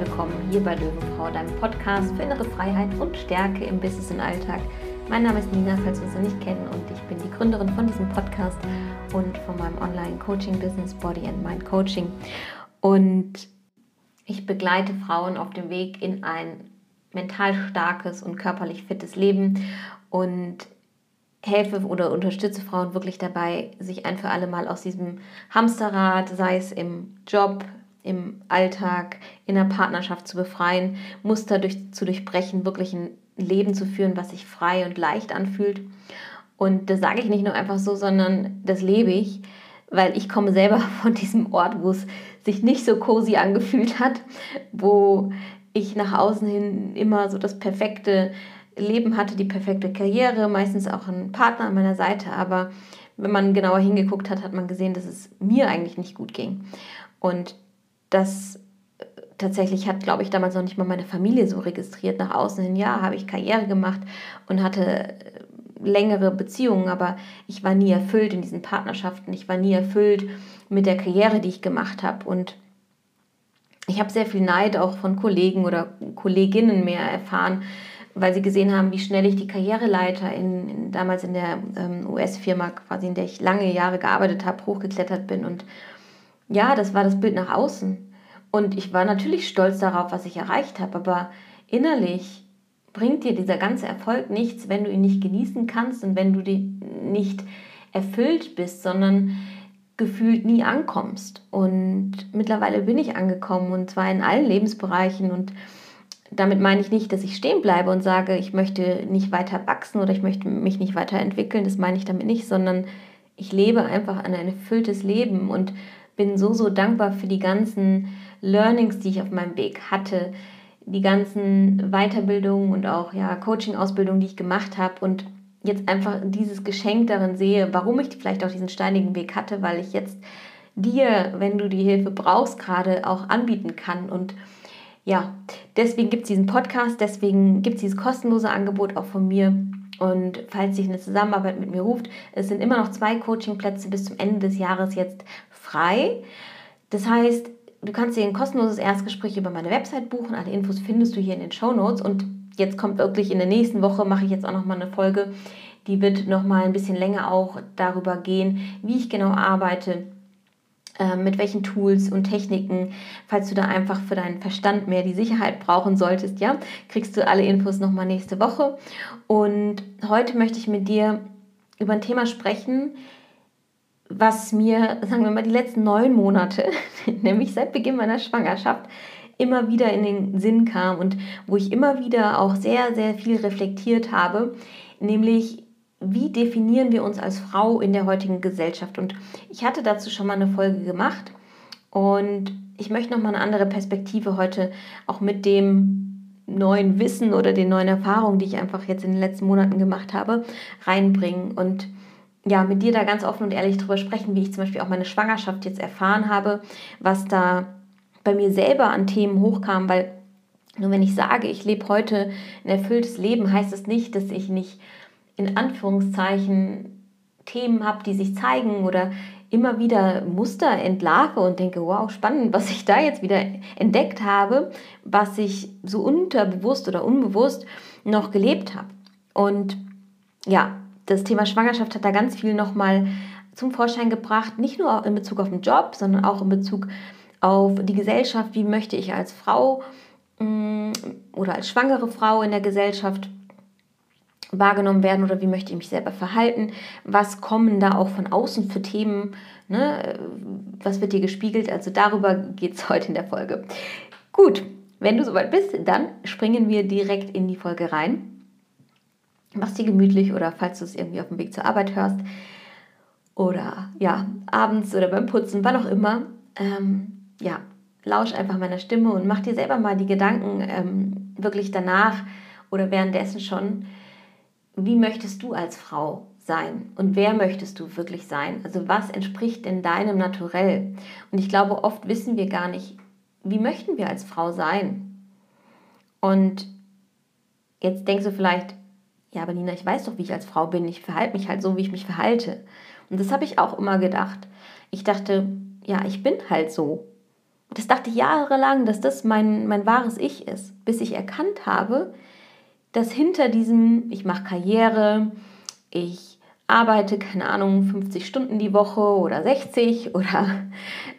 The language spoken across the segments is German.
willkommen hier bei Löwenfrau, deinem Podcast für innere Freiheit und Stärke im Business und Alltag. Mein Name ist Nina, falls wir uns noch nicht kennen, und ich bin die Gründerin von diesem Podcast und von meinem Online-Coaching-Business Body and Mind Coaching. Und ich begleite Frauen auf dem Weg in ein mental starkes und körperlich fittes Leben und helfe oder unterstütze Frauen wirklich dabei, sich ein für alle Mal aus diesem Hamsterrad, sei es im Job, im Alltag, in der Partnerschaft zu befreien, Muster durch, zu durchbrechen, wirklich ein Leben zu führen, was sich frei und leicht anfühlt. Und das sage ich nicht nur einfach so, sondern das lebe ich, weil ich komme selber von diesem Ort, wo es sich nicht so cozy angefühlt hat, wo ich nach außen hin immer so das perfekte Leben hatte, die perfekte Karriere, meistens auch einen Partner an meiner Seite, aber wenn man genauer hingeguckt hat, hat man gesehen, dass es mir eigentlich nicht gut ging. Und das äh, tatsächlich hat, glaube ich, damals noch nicht mal meine Familie so registriert. Nach außen hin, ja, habe ich Karriere gemacht und hatte äh, längere Beziehungen, aber ich war nie erfüllt in diesen Partnerschaften. Ich war nie erfüllt mit der Karriere, die ich gemacht habe. Und ich habe sehr viel Neid auch von Kollegen oder Kolleginnen mehr erfahren, weil sie gesehen haben, wie schnell ich die Karriereleiter in, in damals in der ähm, US-Firma, quasi in der ich lange Jahre gearbeitet habe, hochgeklettert bin. Und ja, das war das Bild nach außen. Und ich war natürlich stolz darauf, was ich erreicht habe, aber innerlich bringt dir dieser ganze Erfolg nichts, wenn du ihn nicht genießen kannst und wenn du nicht erfüllt bist, sondern gefühlt nie ankommst. Und mittlerweile bin ich angekommen und zwar in allen Lebensbereichen und damit meine ich nicht, dass ich stehen bleibe und sage, ich möchte nicht weiter wachsen oder ich möchte mich nicht weiterentwickeln. Das meine ich damit nicht, sondern ich lebe einfach ein erfülltes Leben und bin so, so dankbar für die ganzen Learnings, die ich auf meinem Weg hatte, die ganzen Weiterbildungen und auch ja, Coaching-Ausbildungen, die ich gemacht habe und jetzt einfach dieses Geschenk darin sehe, warum ich vielleicht auch diesen steinigen Weg hatte, weil ich jetzt dir, wenn du die Hilfe brauchst, gerade auch anbieten kann und ja, deswegen gibt es diesen Podcast, deswegen gibt es dieses kostenlose Angebot auch von mir. Und falls sich eine Zusammenarbeit mit mir ruft, es sind immer noch zwei Coachingplätze bis zum Ende des Jahres jetzt frei. Das heißt, du kannst dir ein kostenloses Erstgespräch über meine Website buchen. Alle Infos findest du hier in den Show Notes. Und jetzt kommt wirklich in der nächsten Woche, mache ich jetzt auch nochmal eine Folge, die wird nochmal ein bisschen länger auch darüber gehen, wie ich genau arbeite ähm, mit welchen Tools und Techniken, falls du da einfach für deinen Verstand mehr die Sicherheit brauchen solltest, ja, kriegst du alle Infos nochmal nächste Woche. Und heute möchte ich mit dir über ein Thema sprechen, was mir, sagen wir mal, die letzten neun Monate, nämlich seit Beginn meiner Schwangerschaft, immer wieder in den Sinn kam und wo ich immer wieder auch sehr, sehr viel reflektiert habe, nämlich wie definieren wir uns als Frau in der heutigen Gesellschaft? Und ich hatte dazu schon mal eine Folge gemacht und ich möchte noch mal eine andere Perspektive heute auch mit dem neuen Wissen oder den neuen Erfahrungen, die ich einfach jetzt in den letzten Monaten gemacht habe, reinbringen und ja, mit dir da ganz offen und ehrlich drüber sprechen, wie ich zum Beispiel auch meine Schwangerschaft jetzt erfahren habe, was da bei mir selber an Themen hochkam, weil nur wenn ich sage, ich lebe heute ein erfülltes Leben, heißt es das nicht, dass ich nicht in Anführungszeichen Themen habe, die sich zeigen oder immer wieder Muster entlarve und denke, wow, spannend, was ich da jetzt wieder entdeckt habe, was ich so unterbewusst oder unbewusst noch gelebt habe. Und ja, das Thema Schwangerschaft hat da ganz viel nochmal zum Vorschein gebracht, nicht nur in Bezug auf den Job, sondern auch in Bezug auf die Gesellschaft, wie möchte ich als Frau mm, oder als schwangere Frau in der Gesellschaft wahrgenommen werden oder wie möchte ich mich selber verhalten, was kommen da auch von außen für Themen, ne? was wird dir gespiegelt, also darüber geht es heute in der Folge. Gut, wenn du soweit bist, dann springen wir direkt in die Folge rein. Mach's dir gemütlich oder falls du es irgendwie auf dem Weg zur Arbeit hörst oder ja, abends oder beim Putzen, wann auch immer, ähm, ja, lausch einfach meiner Stimme und mach dir selber mal die Gedanken ähm, wirklich danach oder währenddessen schon, wie möchtest du als Frau sein und wer möchtest du wirklich sein? Also was entspricht denn deinem Naturell? Und ich glaube, oft wissen wir gar nicht, wie möchten wir als Frau sein? Und jetzt denkst du vielleicht, ja, aber Nina, ich weiß doch, wie ich als Frau bin. Ich verhalte mich halt so, wie ich mich verhalte. Und das habe ich auch immer gedacht. Ich dachte, ja, ich bin halt so. das dachte ich jahrelang, dass das mein, mein wahres Ich ist, bis ich erkannt habe, dass hinter diesem, ich mache Karriere, ich arbeite, keine Ahnung, 50 Stunden die Woche oder 60 oder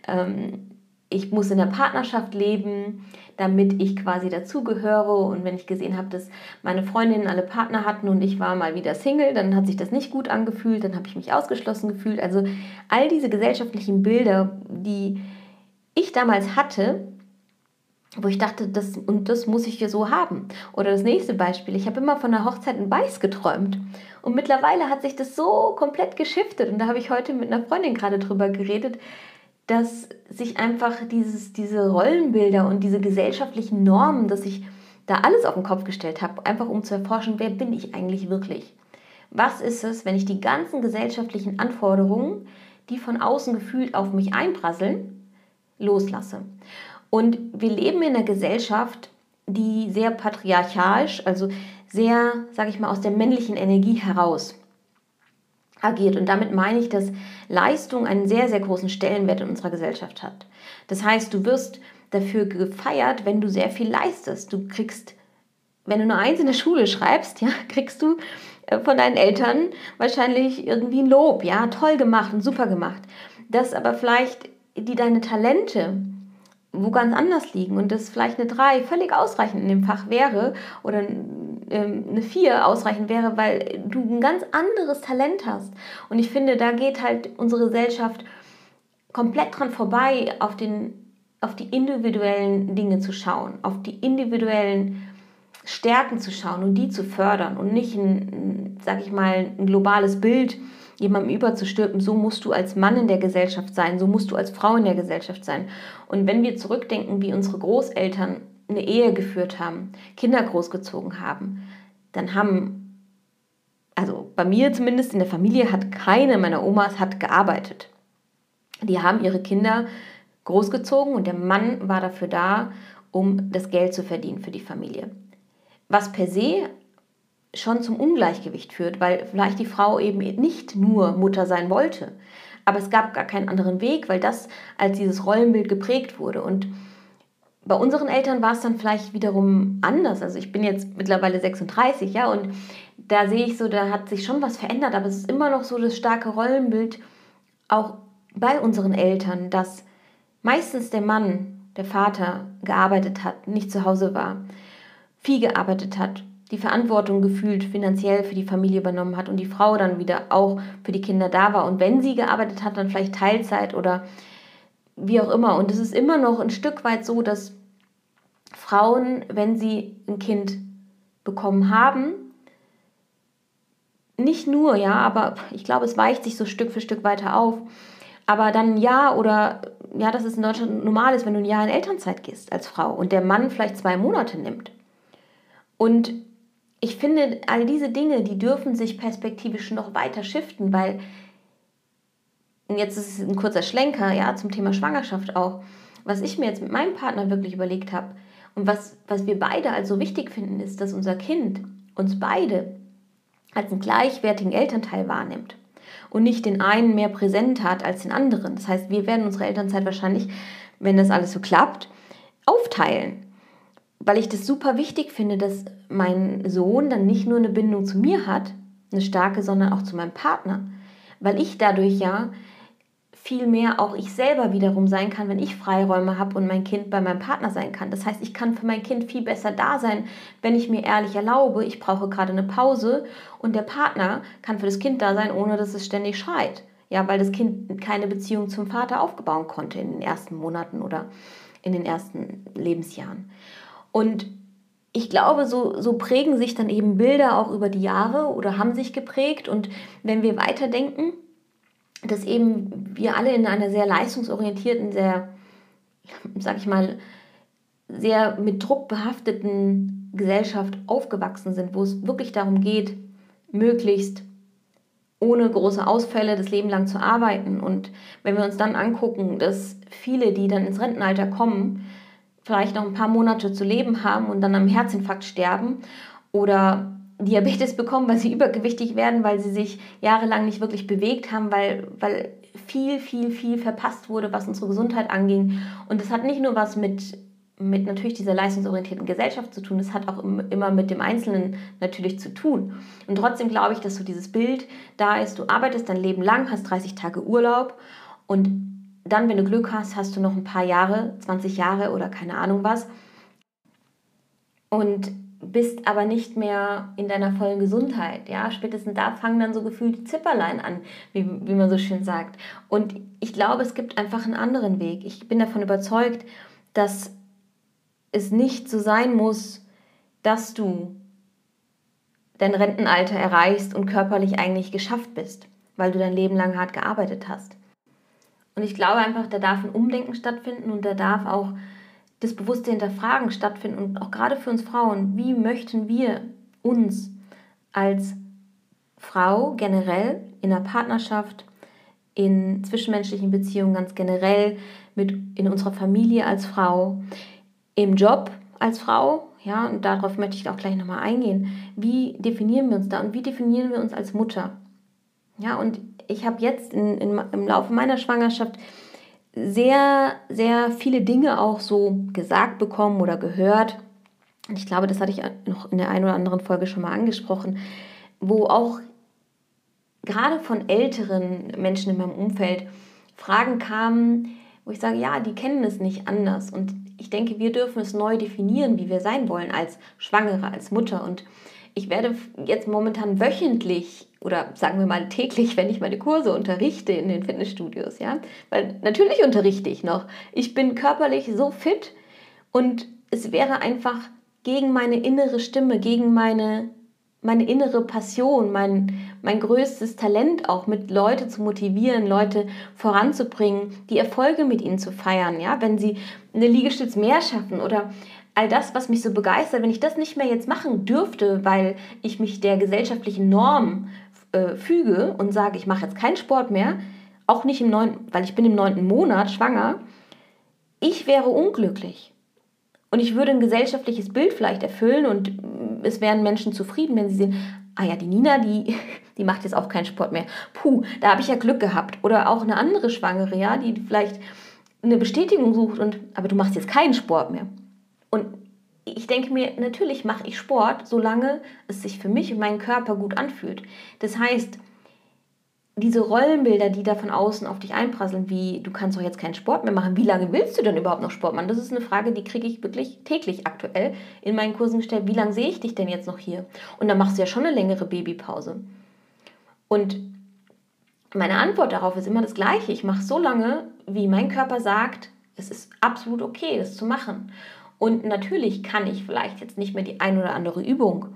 ähm, ich muss in der Partnerschaft leben, damit ich quasi dazugehöre. Und wenn ich gesehen habe, dass meine Freundinnen alle Partner hatten und ich war mal wieder Single, dann hat sich das nicht gut angefühlt, dann habe ich mich ausgeschlossen gefühlt. Also all diese gesellschaftlichen Bilder, die ich damals hatte, wo ich dachte, das und das muss ich hier so haben. Oder das nächste Beispiel, ich habe immer von der Hochzeit in Weiß geträumt. Und mittlerweile hat sich das so komplett geschiftet. Und da habe ich heute mit einer Freundin gerade drüber geredet, dass sich einfach dieses, diese Rollenbilder und diese gesellschaftlichen Normen, dass ich da alles auf den Kopf gestellt habe, einfach um zu erforschen, wer bin ich eigentlich wirklich? Was ist es, wenn ich die ganzen gesellschaftlichen Anforderungen, die von außen gefühlt auf mich einprasseln, loslasse? Und wir leben in einer Gesellschaft, die sehr patriarchalisch, also sehr, sage ich mal, aus der männlichen Energie heraus agiert. Und damit meine ich, dass Leistung einen sehr, sehr großen Stellenwert in unserer Gesellschaft hat. Das heißt, du wirst dafür gefeiert, wenn du sehr viel leistest. Du kriegst, wenn du nur eins in der Schule schreibst, ja, kriegst du äh, von deinen Eltern wahrscheinlich irgendwie ein Lob, ja, toll gemacht und super gemacht. Dass aber vielleicht die deine Talente wo ganz anders liegen und das vielleicht eine 3 völlig ausreichend in dem Fach wäre oder ähm, eine 4 ausreichend wäre, weil du ein ganz anderes Talent hast. Und ich finde, da geht halt unsere Gesellschaft komplett dran vorbei, auf, den, auf die individuellen Dinge zu schauen, auf die individuellen Stärken zu schauen und die zu fördern und nicht ein, sag ich mal, ein globales Bild jemandem überzustülpen, so musst du als Mann in der Gesellschaft sein, so musst du als Frau in der Gesellschaft sein. Und wenn wir zurückdenken, wie unsere Großeltern eine Ehe geführt haben, Kinder großgezogen haben, dann haben, also bei mir zumindest in der Familie hat keine meiner Omas hat gearbeitet. Die haben ihre Kinder großgezogen und der Mann war dafür da, um das Geld zu verdienen für die Familie. Was per se schon zum Ungleichgewicht führt, weil vielleicht die Frau eben nicht nur Mutter sein wollte. Aber es gab gar keinen anderen Weg, weil das als dieses Rollenbild geprägt wurde. Und bei unseren Eltern war es dann vielleicht wiederum anders. Also ich bin jetzt mittlerweile 36, ja, und da sehe ich so, da hat sich schon was verändert, aber es ist immer noch so das starke Rollenbild auch bei unseren Eltern, dass meistens der Mann, der Vater, gearbeitet hat, nicht zu Hause war, viel gearbeitet hat, die Verantwortung gefühlt finanziell für die Familie übernommen hat und die Frau dann wieder auch für die Kinder da war. Und wenn sie gearbeitet hat, dann vielleicht Teilzeit oder wie auch immer. Und es ist immer noch ein Stück weit so, dass Frauen, wenn sie ein Kind bekommen haben, nicht nur, ja, aber ich glaube, es weicht sich so Stück für Stück weiter auf. Aber dann ja oder ja, dass es in Deutschland normal ist, wenn du ein Jahr in Elternzeit gehst als Frau und der Mann vielleicht zwei Monate nimmt. Und ich finde, all diese Dinge, die dürfen sich perspektivisch noch weiter shiften, weil und jetzt ist es ein kurzer Schlenker, ja, zum Thema Schwangerschaft auch. Was ich mir jetzt mit meinem Partner wirklich überlegt habe und was, was wir beide als so wichtig finden, ist, dass unser Kind uns beide als einen gleichwertigen Elternteil wahrnimmt und nicht den einen mehr präsent hat als den anderen. Das heißt, wir werden unsere Elternzeit wahrscheinlich, wenn das alles so klappt, aufteilen. Weil ich das super wichtig finde, dass mein Sohn dann nicht nur eine Bindung zu mir hat, eine starke, sondern auch zu meinem Partner. Weil ich dadurch ja viel mehr auch ich selber wiederum sein kann, wenn ich Freiräume habe und mein Kind bei meinem Partner sein kann. Das heißt, ich kann für mein Kind viel besser da sein, wenn ich mir ehrlich erlaube, ich brauche gerade eine Pause und der Partner kann für das Kind da sein, ohne dass es ständig schreit. Ja, weil das Kind keine Beziehung zum Vater aufbauen konnte in den ersten Monaten oder in den ersten Lebensjahren. Und ich glaube, so, so prägen sich dann eben Bilder auch über die Jahre oder haben sich geprägt. Und wenn wir weiterdenken, dass eben wir alle in einer sehr leistungsorientierten, sehr, sag ich mal, sehr mit Druck behafteten Gesellschaft aufgewachsen sind, wo es wirklich darum geht, möglichst ohne große Ausfälle das Leben lang zu arbeiten. Und wenn wir uns dann angucken, dass viele, die dann ins Rentenalter kommen, vielleicht noch ein paar Monate zu leben haben und dann am Herzinfarkt sterben oder Diabetes bekommen, weil sie übergewichtig werden, weil sie sich jahrelang nicht wirklich bewegt haben, weil, weil viel, viel, viel verpasst wurde, was unsere Gesundheit anging. Und das hat nicht nur was mit, mit natürlich dieser leistungsorientierten Gesellschaft zu tun, das hat auch immer mit dem Einzelnen natürlich zu tun. Und trotzdem glaube ich, dass so dieses Bild da ist, du arbeitest dein Leben lang, hast 30 Tage Urlaub und dann, wenn du Glück hast, hast du noch ein paar Jahre, 20 Jahre oder keine Ahnung was. Und bist aber nicht mehr in deiner vollen Gesundheit. Ja, spätestens da fangen dann so gefühlt die Zipperlein an, wie, wie man so schön sagt. Und ich glaube, es gibt einfach einen anderen Weg. Ich bin davon überzeugt, dass es nicht so sein muss, dass du dein Rentenalter erreichst und körperlich eigentlich geschafft bist, weil du dein Leben lang hart gearbeitet hast. Und ich glaube einfach, da darf ein Umdenken stattfinden und da darf auch das bewusste Hinterfragen stattfinden und auch gerade für uns Frauen, wie möchten wir uns als Frau generell in der Partnerschaft, in zwischenmenschlichen Beziehungen ganz generell, mit in unserer Familie als Frau, im Job als Frau, ja, und darauf möchte ich auch gleich nochmal eingehen. Wie definieren wir uns da und wie definieren wir uns als Mutter? Ja, und ich habe jetzt in, in, im Laufe meiner Schwangerschaft sehr, sehr viele Dinge auch so gesagt bekommen oder gehört. Und ich glaube, das hatte ich noch in der einen oder anderen Folge schon mal angesprochen, wo auch gerade von älteren Menschen in meinem Umfeld Fragen kamen, wo ich sage, ja, die kennen es nicht anders. Und ich denke, wir dürfen es neu definieren, wie wir sein wollen als Schwangere, als Mutter. Und ich werde jetzt momentan wöchentlich oder sagen wir mal täglich, wenn ich meine Kurse unterrichte in den Fitnessstudios, ja, weil natürlich unterrichte ich noch. Ich bin körperlich so fit und es wäre einfach gegen meine innere Stimme, gegen meine, meine innere Passion, mein, mein größtes Talent auch, mit Leute zu motivieren, Leute voranzubringen, die Erfolge mit ihnen zu feiern, ja, wenn sie eine Liegestütz mehr schaffen oder all das, was mich so begeistert, wenn ich das nicht mehr jetzt machen dürfte, weil ich mich der gesellschaftlichen Norm äh, füge und sage, ich mache jetzt keinen Sport mehr, auch nicht im neunten, weil ich bin im neunten Monat schwanger, ich wäre unglücklich. Und ich würde ein gesellschaftliches Bild vielleicht erfüllen und mm, es wären Menschen zufrieden, wenn sie sehen, ah ja, die Nina, die, die macht jetzt auch keinen Sport mehr. Puh, da habe ich ja Glück gehabt. Oder auch eine andere Schwangere, ja, die vielleicht eine Bestätigung sucht und, aber du machst jetzt keinen Sport mehr. Und ich denke mir, natürlich mache ich Sport, solange es sich für mich und meinen Körper gut anfühlt. Das heißt, diese Rollenbilder, die da von außen auf dich einprasseln, wie du kannst doch jetzt keinen Sport mehr machen, wie lange willst du denn überhaupt noch Sport machen? Das ist eine Frage, die kriege ich wirklich täglich aktuell in meinen Kursen gestellt. Wie lange sehe ich dich denn jetzt noch hier? Und dann machst du ja schon eine längere Babypause. Und meine Antwort darauf ist immer das gleiche. Ich mache so lange, wie mein Körper sagt, es ist absolut okay, das zu machen. Und natürlich kann ich vielleicht jetzt nicht mehr die ein oder andere Übung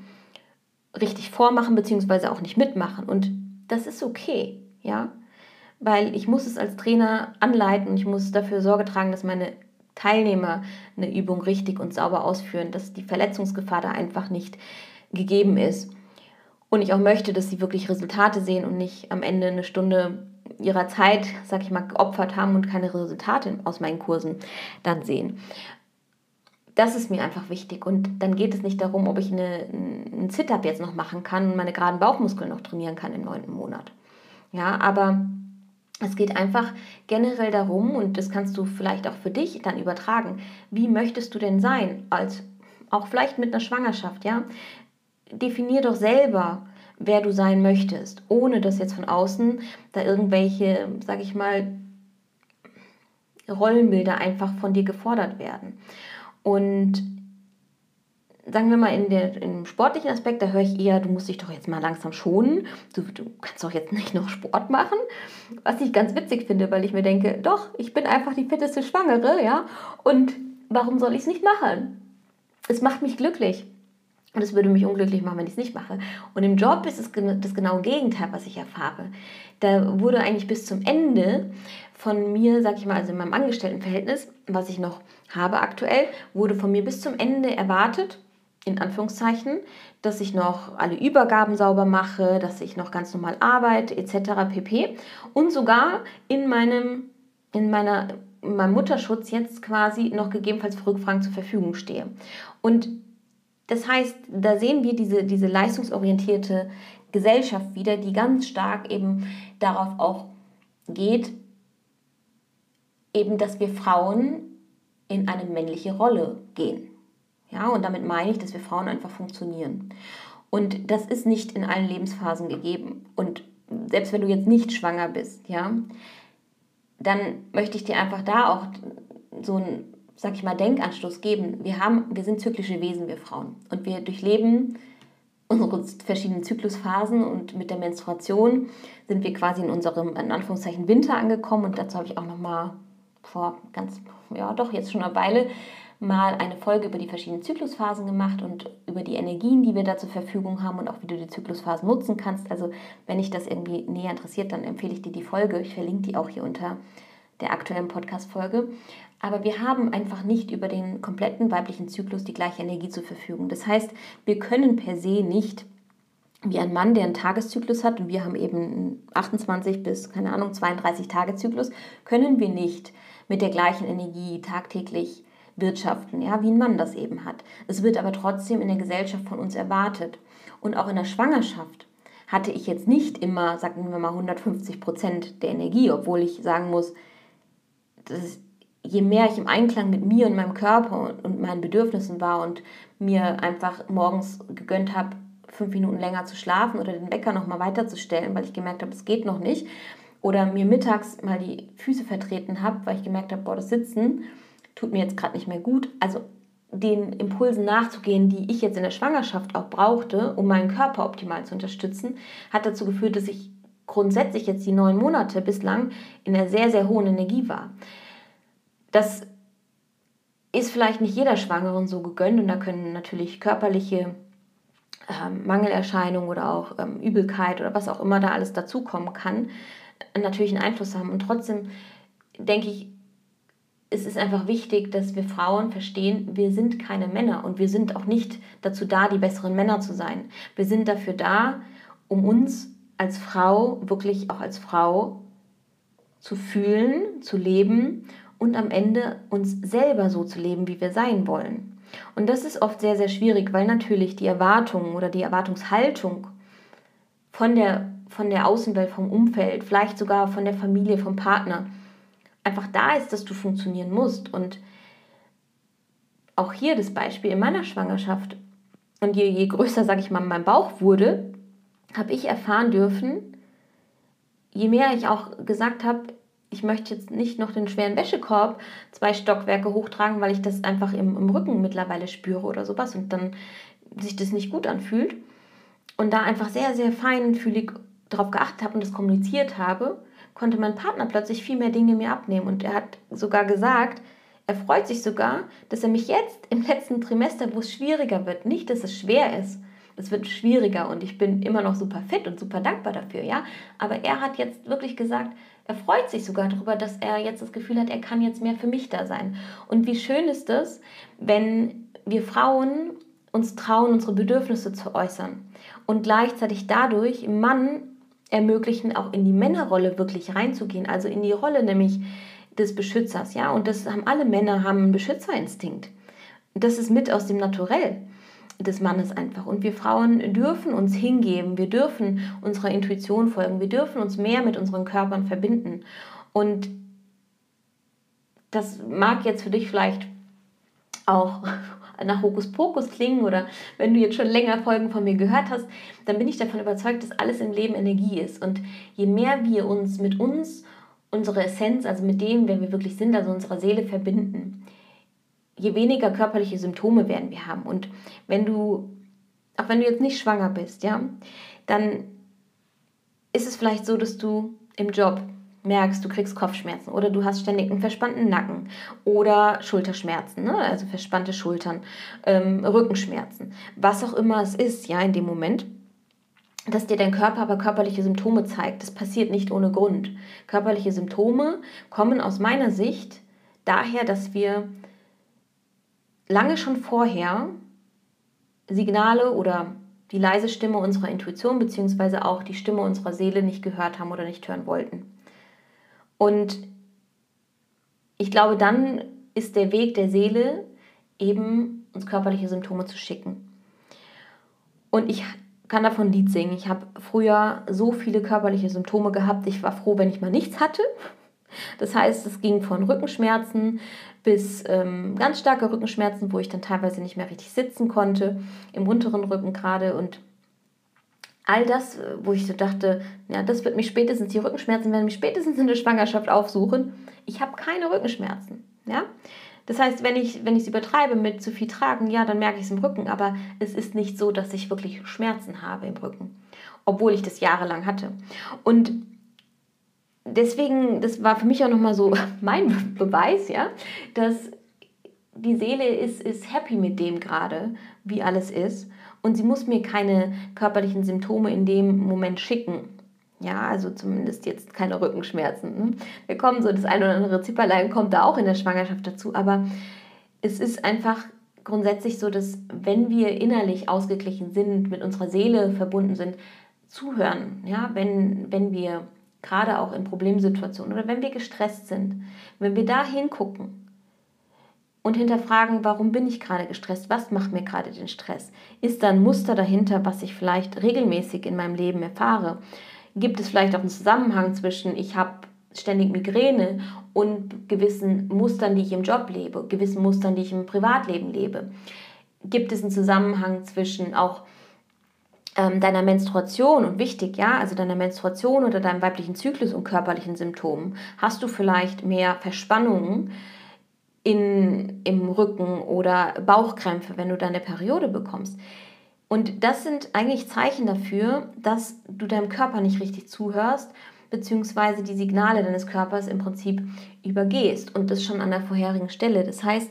richtig vormachen, beziehungsweise auch nicht mitmachen. Und das ist okay, ja. Weil ich muss es als Trainer anleiten und ich muss dafür Sorge tragen, dass meine Teilnehmer eine Übung richtig und sauber ausführen, dass die Verletzungsgefahr da einfach nicht gegeben ist. Und ich auch möchte, dass sie wirklich Resultate sehen und nicht am Ende eine Stunde ihrer Zeit, sag ich mal, geopfert haben und keine Resultate aus meinen Kursen dann sehen das ist mir einfach wichtig. Und dann geht es nicht darum, ob ich eine, einen Sit-Up jetzt noch machen kann und meine geraden Bauchmuskeln noch trainieren kann im neunten Monat. Ja, aber es geht einfach generell darum, und das kannst du vielleicht auch für dich dann übertragen, wie möchtest du denn sein, als auch vielleicht mit einer Schwangerschaft, ja? Definier doch selber, wer du sein möchtest, ohne dass jetzt von außen da irgendwelche, sag ich mal, Rollenbilder einfach von dir gefordert werden. Und sagen wir mal, in der, im sportlichen Aspekt, da höre ich eher, du musst dich doch jetzt mal langsam schonen. Du, du kannst doch jetzt nicht noch Sport machen. Was ich ganz witzig finde, weil ich mir denke, doch, ich bin einfach die fitteste Schwangere, ja. Und warum soll ich es nicht machen? Es macht mich glücklich. Und es würde mich unglücklich machen, wenn ich es nicht mache. Und im Job ist es das genaue Gegenteil, was ich erfahre. Da wurde eigentlich bis zum Ende von mir, sag ich mal, also in meinem Angestelltenverhältnis, was ich noch habe aktuell, wurde von mir bis zum Ende erwartet, in Anführungszeichen, dass ich noch alle Übergaben sauber mache, dass ich noch ganz normal arbeite, etc. pp. Und sogar in meinem, in meiner, in meinem Mutterschutz jetzt quasi noch gegebenenfalls für Rückfragen zur Verfügung stehe. Und das heißt, da sehen wir diese, diese leistungsorientierte Gesellschaft wieder, die ganz stark eben darauf auch geht eben, dass wir Frauen in eine männliche Rolle gehen. Ja, und damit meine ich, dass wir Frauen einfach funktionieren. Und das ist nicht in allen Lebensphasen gegeben. Und selbst wenn du jetzt nicht schwanger bist, ja, dann möchte ich dir einfach da auch so einen, sag ich mal, Denkanstoß geben. Wir haben, wir sind zyklische Wesen, wir Frauen. Und wir durchleben unsere verschiedenen Zyklusphasen und mit der Menstruation sind wir quasi in unserem, in Anführungszeichen, Winter angekommen. Und dazu habe ich auch nochmal vor ganz, ja doch, jetzt schon eine Weile mal eine Folge über die verschiedenen Zyklusphasen gemacht und über die Energien, die wir da zur Verfügung haben und auch wie du die Zyklusphasen nutzen kannst. Also wenn dich das irgendwie näher interessiert, dann empfehle ich dir die Folge. Ich verlinke die auch hier unter der aktuellen Podcast-Folge. Aber wir haben einfach nicht über den kompletten weiblichen Zyklus die gleiche Energie zur Verfügung. Das heißt, wir können per se nicht wie ein Mann, der einen Tageszyklus hat, und wir haben eben 28 bis, keine Ahnung, 32 Tage Zyklus, können wir nicht mit der gleichen Energie tagtäglich wirtschaften, ja, wie ein Mann das eben hat. Es wird aber trotzdem in der Gesellschaft von uns erwartet. Und auch in der Schwangerschaft hatte ich jetzt nicht immer, sagen wir mal, 150 Prozent der Energie, obwohl ich sagen muss, dass je mehr ich im Einklang mit mir und meinem Körper und meinen Bedürfnissen war und mir einfach morgens gegönnt habe, fünf Minuten länger zu schlafen oder den Wecker noch mal weiterzustellen, weil ich gemerkt habe, es geht noch nicht, oder mir mittags mal die Füße vertreten habe, weil ich gemerkt habe, boah, das Sitzen tut mir jetzt gerade nicht mehr gut. Also den Impulsen nachzugehen, die ich jetzt in der Schwangerschaft auch brauchte, um meinen Körper optimal zu unterstützen, hat dazu geführt, dass ich grundsätzlich jetzt die neun Monate bislang in einer sehr, sehr hohen Energie war. Das ist vielleicht nicht jeder Schwangeren so gegönnt und da können natürlich körperliche ähm, Mangelerscheinungen oder auch ähm, Übelkeit oder was auch immer da alles dazukommen kann, natürlich einen Einfluss haben. Und trotzdem denke ich, es ist einfach wichtig, dass wir Frauen verstehen, wir sind keine Männer und wir sind auch nicht dazu da, die besseren Männer zu sein. Wir sind dafür da, um uns als Frau, wirklich auch als Frau zu fühlen, zu leben und am Ende uns selber so zu leben, wie wir sein wollen. Und das ist oft sehr, sehr schwierig, weil natürlich die Erwartungen oder die Erwartungshaltung von der, von der Außenwelt, vom Umfeld, vielleicht sogar von der Familie, vom Partner, einfach da ist, dass du funktionieren musst. Und auch hier das Beispiel in meiner Schwangerschaft. Und je, je größer, sage ich mal, mein Bauch wurde, habe ich erfahren dürfen, je mehr ich auch gesagt habe, ich möchte jetzt nicht noch den schweren Wäschekorb zwei Stockwerke hochtragen, weil ich das einfach im, im Rücken mittlerweile spüre oder sowas und dann sich das nicht gut anfühlt. Und da einfach sehr, sehr feinfühlig darauf geachtet habe und das kommuniziert habe, konnte mein Partner plötzlich viel mehr Dinge mir abnehmen. Und er hat sogar gesagt, er freut sich sogar, dass er mich jetzt im letzten Trimester, wo es schwieriger wird, nicht, dass es schwer ist, es wird schwieriger und ich bin immer noch super fit und super dankbar dafür, ja. Aber er hat jetzt wirklich gesagt, er freut sich sogar darüber, dass er jetzt das Gefühl hat, er kann jetzt mehr für mich da sein. Und wie schön ist es, wenn wir Frauen uns trauen, unsere Bedürfnisse zu äußern und gleichzeitig dadurch im Mann ermöglichen, auch in die Männerrolle wirklich reinzugehen, also in die Rolle nämlich des Beschützers, ja, und das haben alle Männer haben einen Beschützerinstinkt. Das ist mit aus dem Naturell des Mannes einfach. Und wir Frauen dürfen uns hingeben, wir dürfen unserer Intuition folgen, wir dürfen uns mehr mit unseren Körpern verbinden. Und das mag jetzt für dich vielleicht auch nach Hokuspokus klingen oder wenn du jetzt schon länger Folgen von mir gehört hast, dann bin ich davon überzeugt, dass alles im Leben Energie ist. Und je mehr wir uns mit uns, unsere Essenz, also mit dem, wer wir wirklich sind, also unserer Seele verbinden, je weniger körperliche Symptome werden wir haben. Und wenn du, auch wenn du jetzt nicht schwanger bist, ja, dann ist es vielleicht so, dass du im Job merkst, du kriegst Kopfschmerzen oder du hast ständig einen verspannten Nacken oder Schulterschmerzen, ne? also verspannte Schultern, ähm, Rückenschmerzen, was auch immer es ist, ja, in dem Moment, dass dir dein Körper aber körperliche Symptome zeigt. Das passiert nicht ohne Grund. Körperliche Symptome kommen aus meiner Sicht daher, dass wir lange schon vorher Signale oder die leise Stimme unserer Intuition bzw. auch die Stimme unserer Seele nicht gehört haben oder nicht hören wollten. Und ich glaube, dann ist der Weg der Seele eben uns körperliche Symptome zu schicken. Und ich kann davon Lied singen. Ich habe früher so viele körperliche Symptome gehabt. Ich war froh, wenn ich mal nichts hatte. Das heißt, es ging von Rückenschmerzen bis ähm, ganz starke Rückenschmerzen, wo ich dann teilweise nicht mehr richtig sitzen konnte, im unteren Rücken gerade und all das, wo ich so dachte, ja, das wird mich spätestens, die Rückenschmerzen werden mich spätestens in der Schwangerschaft aufsuchen. Ich habe keine Rückenschmerzen. Ja? Das heißt, wenn ich wenn es übertreibe mit zu viel tragen, ja, dann merke ich es im Rücken, aber es ist nicht so, dass ich wirklich Schmerzen habe im Rücken, obwohl ich das jahrelang hatte. Und deswegen, das war für mich auch nochmal so mein Beweis, ja, dass die Seele ist, ist happy mit dem gerade, wie alles ist. Und sie muss mir keine körperlichen Symptome in dem Moment schicken. Ja, also zumindest jetzt keine Rückenschmerzen. Ne? Wir kommen so, das eine oder andere Zipperlein kommt da auch in der Schwangerschaft dazu, aber es ist einfach grundsätzlich so, dass wenn wir innerlich ausgeglichen sind, mit unserer Seele verbunden sind, zuhören, ja, wenn, wenn wir gerade auch in Problemsituationen oder wenn wir gestresst sind, wenn wir da hingucken und hinterfragen, warum bin ich gerade gestresst, was macht mir gerade den Stress, ist da ein Muster dahinter, was ich vielleicht regelmäßig in meinem Leben erfahre, Gibt es vielleicht auch einen Zusammenhang zwischen, ich habe ständig Migräne und gewissen Mustern, die ich im Job lebe, gewissen Mustern, die ich im Privatleben lebe? Gibt es einen Zusammenhang zwischen auch ähm, deiner Menstruation und wichtig, ja, also deiner Menstruation oder deinem weiblichen Zyklus und körperlichen Symptomen? Hast du vielleicht mehr Verspannungen in, im Rücken oder Bauchkrämpfe, wenn du deine Periode bekommst? Und das sind eigentlich Zeichen dafür, dass du deinem Körper nicht richtig zuhörst, beziehungsweise die Signale deines Körpers im Prinzip übergehst und das schon an der vorherigen Stelle. Das heißt,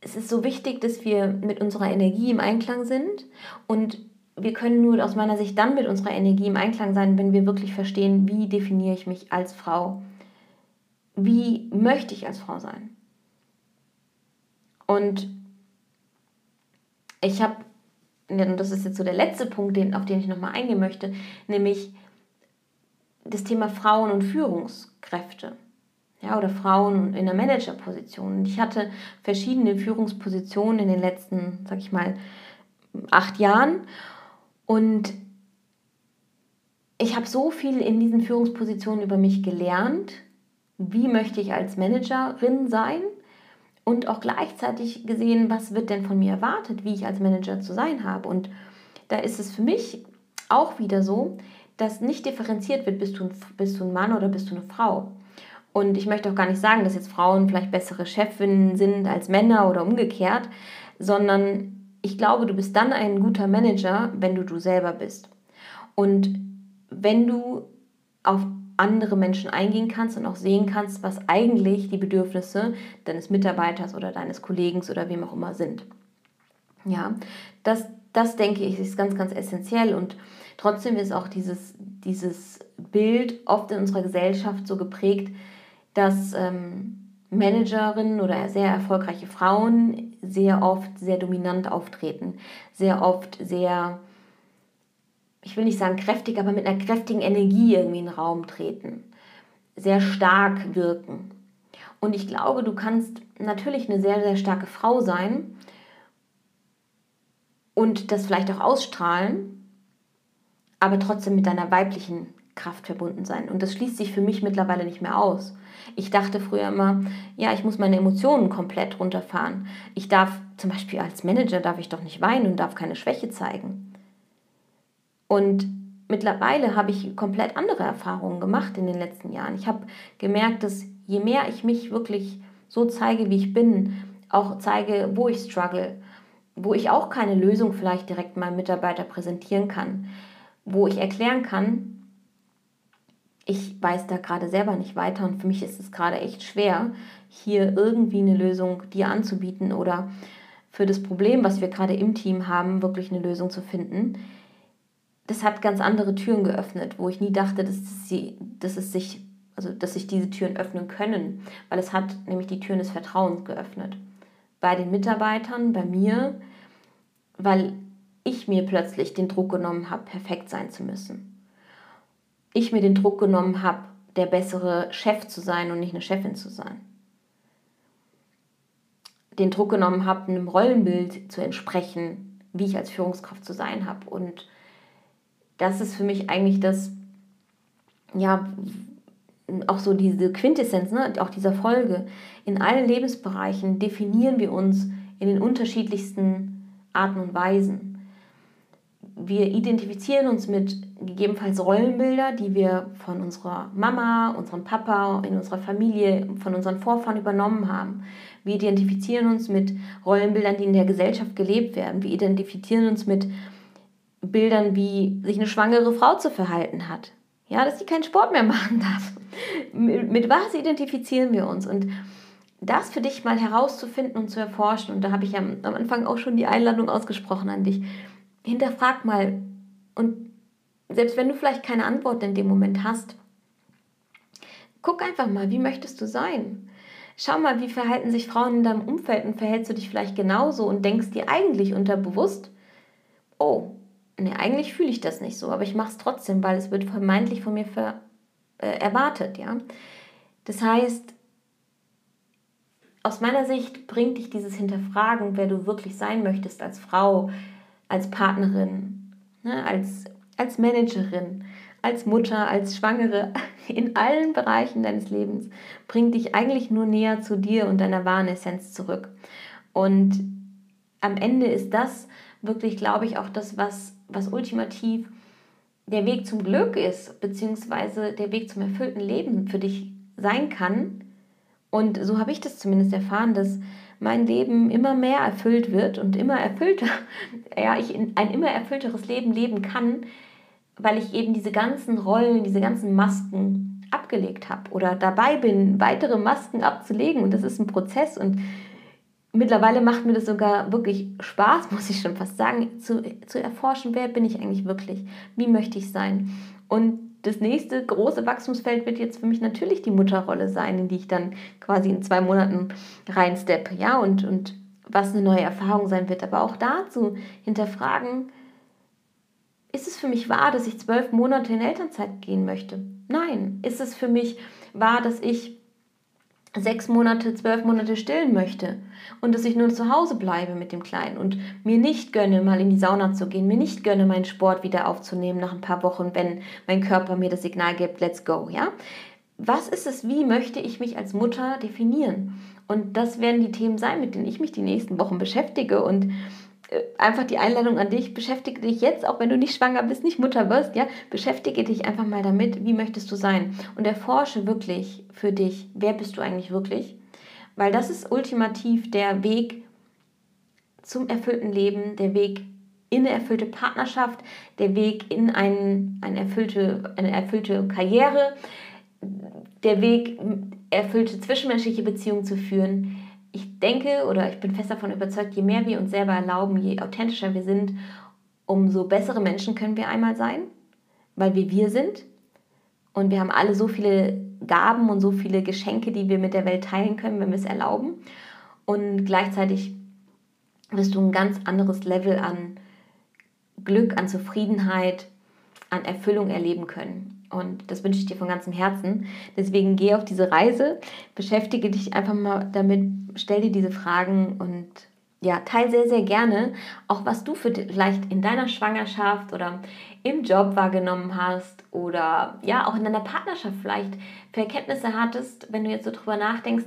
es ist so wichtig, dass wir mit unserer Energie im Einklang sind und wir können nur aus meiner Sicht dann mit unserer Energie im Einklang sein, wenn wir wirklich verstehen, wie definiere ich mich als Frau, wie möchte ich als Frau sein. Und ich habe und das ist jetzt so der letzte Punkt, den, auf den ich nochmal eingehen möchte, nämlich das Thema Frauen und Führungskräfte. Ja, oder Frauen in der Managerposition. Ich hatte verschiedene Führungspositionen in den letzten, sag ich mal, acht Jahren. Und ich habe so viel in diesen Führungspositionen über mich gelernt. Wie möchte ich als Managerin sein? und auch gleichzeitig gesehen, was wird denn von mir erwartet, wie ich als Manager zu sein habe. Und da ist es für mich auch wieder so, dass nicht differenziert wird, bist du ein, bist du ein Mann oder bist du eine Frau. Und ich möchte auch gar nicht sagen, dass jetzt Frauen vielleicht bessere Chefinnen sind als Männer oder umgekehrt, sondern ich glaube, du bist dann ein guter Manager, wenn du du selber bist. Und wenn du auf andere Menschen eingehen kannst und auch sehen kannst, was eigentlich die Bedürfnisse deines Mitarbeiters oder deines Kollegen oder wem auch immer sind. Ja, das, das denke ich ist ganz, ganz essentiell und trotzdem ist auch dieses, dieses Bild oft in unserer Gesellschaft so geprägt, dass ähm, Managerinnen oder sehr erfolgreiche Frauen sehr oft sehr dominant auftreten, sehr oft sehr ich will nicht sagen kräftig, aber mit einer kräftigen Energie irgendwie in den Raum treten, sehr stark wirken. Und ich glaube, du kannst natürlich eine sehr, sehr starke Frau sein und das vielleicht auch ausstrahlen, aber trotzdem mit deiner weiblichen Kraft verbunden sein. Und das schließt sich für mich mittlerweile nicht mehr aus. Ich dachte früher immer, ja, ich muss meine Emotionen komplett runterfahren. Ich darf zum Beispiel als Manager darf ich doch nicht weinen und darf keine Schwäche zeigen. Und mittlerweile habe ich komplett andere Erfahrungen gemacht in den letzten Jahren. Ich habe gemerkt, dass je mehr ich mich wirklich so zeige, wie ich bin, auch zeige, wo ich struggle, wo ich auch keine Lösung vielleicht direkt meinem Mitarbeiter präsentieren kann, wo ich erklären kann, ich weiß da gerade selber nicht weiter und für mich ist es gerade echt schwer, hier irgendwie eine Lösung dir anzubieten oder für das Problem, was wir gerade im Team haben, wirklich eine Lösung zu finden das hat ganz andere Türen geöffnet, wo ich nie dachte, dass, sie, dass es sich, also dass sich diese Türen öffnen können, weil es hat nämlich die Türen des Vertrauens geöffnet. Bei den Mitarbeitern, bei mir, weil ich mir plötzlich den Druck genommen habe, perfekt sein zu müssen. Ich mir den Druck genommen habe, der bessere Chef zu sein und nicht eine Chefin zu sein. Den Druck genommen habe, einem Rollenbild zu entsprechen, wie ich als Führungskraft zu sein habe. Und das ist für mich eigentlich das, ja, auch so diese Quintessenz, ne, auch dieser Folge. In allen Lebensbereichen definieren wir uns in den unterschiedlichsten Arten und Weisen. Wir identifizieren uns mit gegebenenfalls Rollenbilder, die wir von unserer Mama, unserem Papa, in unserer Familie, von unseren Vorfahren übernommen haben. Wir identifizieren uns mit Rollenbildern, die in der Gesellschaft gelebt werden. Wir identifizieren uns mit Bildern, wie sich eine schwangere Frau zu verhalten hat. Ja, dass sie keinen Sport mehr machen darf. Mit, was identifizieren wir uns? Und das für dich mal herauszufinden und zu erforschen, und da habe ich am, am Anfang auch schon die Einladung ausgesprochen an dich, hinterfrag mal und selbst wenn du vielleicht keine Antwort in dem Moment hast, guck einfach mal, wie möchtest du sein? Schau mal, wie verhalten sich Frauen in deinem Umfeld und verhältst du dich vielleicht genauso und denkst dir eigentlich unterbewusst, oh, nee, eigentlich fühle ich das nicht so, aber ich mache es trotzdem, weil es wird vermeintlich von mir ver, äh, erwartet, ja. Das heißt, aus meiner Sicht bringt dich dieses Hinterfragen, wer du wirklich sein möchtest als Frau, als Partnerin, ne, als, als Managerin, als Mutter, als Schwangere, in allen Bereichen deines Lebens, bringt dich eigentlich nur näher zu dir und deiner wahren Essenz zurück. Und am Ende ist das wirklich, glaube ich, auch das, was, was ultimativ der Weg zum Glück ist, beziehungsweise der Weg zum erfüllten Leben für dich sein kann. Und so habe ich das zumindest erfahren, dass mein Leben immer mehr erfüllt wird und immer erfüllter, ja, ich ein immer erfüllteres Leben leben kann, weil ich eben diese ganzen Rollen, diese ganzen Masken abgelegt habe oder dabei bin, weitere Masken abzulegen. Und das ist ein Prozess und mittlerweile macht mir das sogar wirklich Spaß, muss ich schon fast sagen, zu, zu erforschen, wer bin ich eigentlich wirklich, wie möchte ich sein. Und das nächste große Wachstumsfeld wird jetzt für mich natürlich die Mutterrolle sein, in die ich dann quasi in zwei Monaten reinsteppe, ja, und, und was eine neue Erfahrung sein wird. Aber auch dazu hinterfragen, ist es für mich wahr, dass ich zwölf Monate in Elternzeit gehen möchte? Nein. Ist es für mich wahr, dass ich sechs Monate, zwölf Monate stillen möchte und dass ich nur zu Hause bleibe mit dem Kleinen und mir nicht gönne, mal in die Sauna zu gehen, mir nicht gönne, meinen Sport wieder aufzunehmen nach ein paar Wochen, wenn mein Körper mir das Signal gibt, let's go, ja? Was ist es, wie möchte ich mich als Mutter definieren? Und das werden die Themen sein, mit denen ich mich die nächsten Wochen beschäftige und einfach die Einladung an dich, beschäftige dich jetzt, auch wenn du nicht schwanger bist, nicht Mutter wirst, ja, beschäftige dich einfach mal damit, wie möchtest du sein? Und erforsche wirklich für dich, wer bist du eigentlich wirklich, weil das ist ultimativ der Weg zum erfüllten Leben, der Weg in eine erfüllte Partnerschaft, der Weg in ein, eine, erfüllte, eine erfüllte Karriere, der Weg, erfüllte zwischenmenschliche Beziehungen zu führen, ich denke oder ich bin fest davon überzeugt, je mehr wir uns selber erlauben, je authentischer wir sind, umso bessere Menschen können wir einmal sein, weil wir wir sind. Und wir haben alle so viele Gaben und so viele Geschenke, die wir mit der Welt teilen können, wenn wir es erlauben. Und gleichzeitig wirst du ein ganz anderes Level an Glück, an Zufriedenheit, an Erfüllung erleben können. Und das wünsche ich dir von ganzem Herzen. Deswegen geh auf diese Reise, beschäftige dich einfach mal damit, stell dir diese Fragen und ja, teil sehr, sehr gerne auch, was du für vielleicht in deiner Schwangerschaft oder im Job wahrgenommen hast oder ja, auch in deiner Partnerschaft vielleicht für Erkenntnisse hattest, wenn du jetzt so drüber nachdenkst,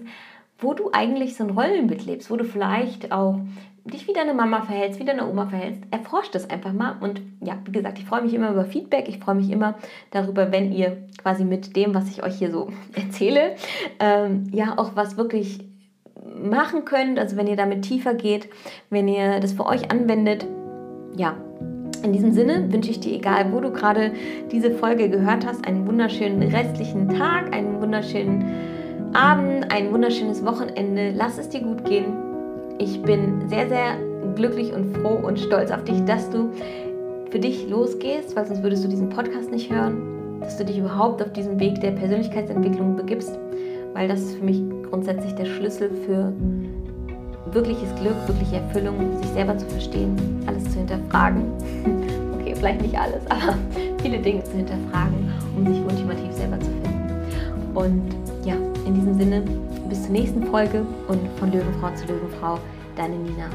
wo du eigentlich so ein Rollenbild lebst, wo du vielleicht auch dich wie deine Mama verhältst, wie deine Oma verhältst, erforscht das einfach mal. Und ja, wie gesagt, ich freue mich immer über Feedback. Ich freue mich immer darüber, wenn ihr quasi mit dem, was ich euch hier so erzähle, ähm, ja auch was wirklich machen könnt. Also wenn ihr damit tiefer geht, wenn ihr das für euch anwendet. Ja, in diesem Sinne wünsche ich dir, egal wo du gerade diese Folge gehört hast, einen wunderschönen restlichen Tag, einen wunderschönen Abend, ein wunderschönes Wochenende. Lass es dir gut gehen ich bin sehr, sehr glücklich und froh und stolz auf dich, dass du für dich losgehst, weil sonst würdest du diesen Podcast nicht hören, dass du dich überhaupt auf diesen Weg der Persönlichkeitsentwicklung begibst, weil das ist für mich grundsätzlich der Schlüssel für wirkliches Glück, wirkliche Erfüllung, sich selber zu verstehen, alles zu hinterfragen. Okay, vielleicht nicht alles, aber viele Dinge zu hinterfragen, um sich ultimativ selber zu finden. Und in diesem Sinne bis zur nächsten Folge und von Löwenfrau zu Löwenfrau, deine Nina.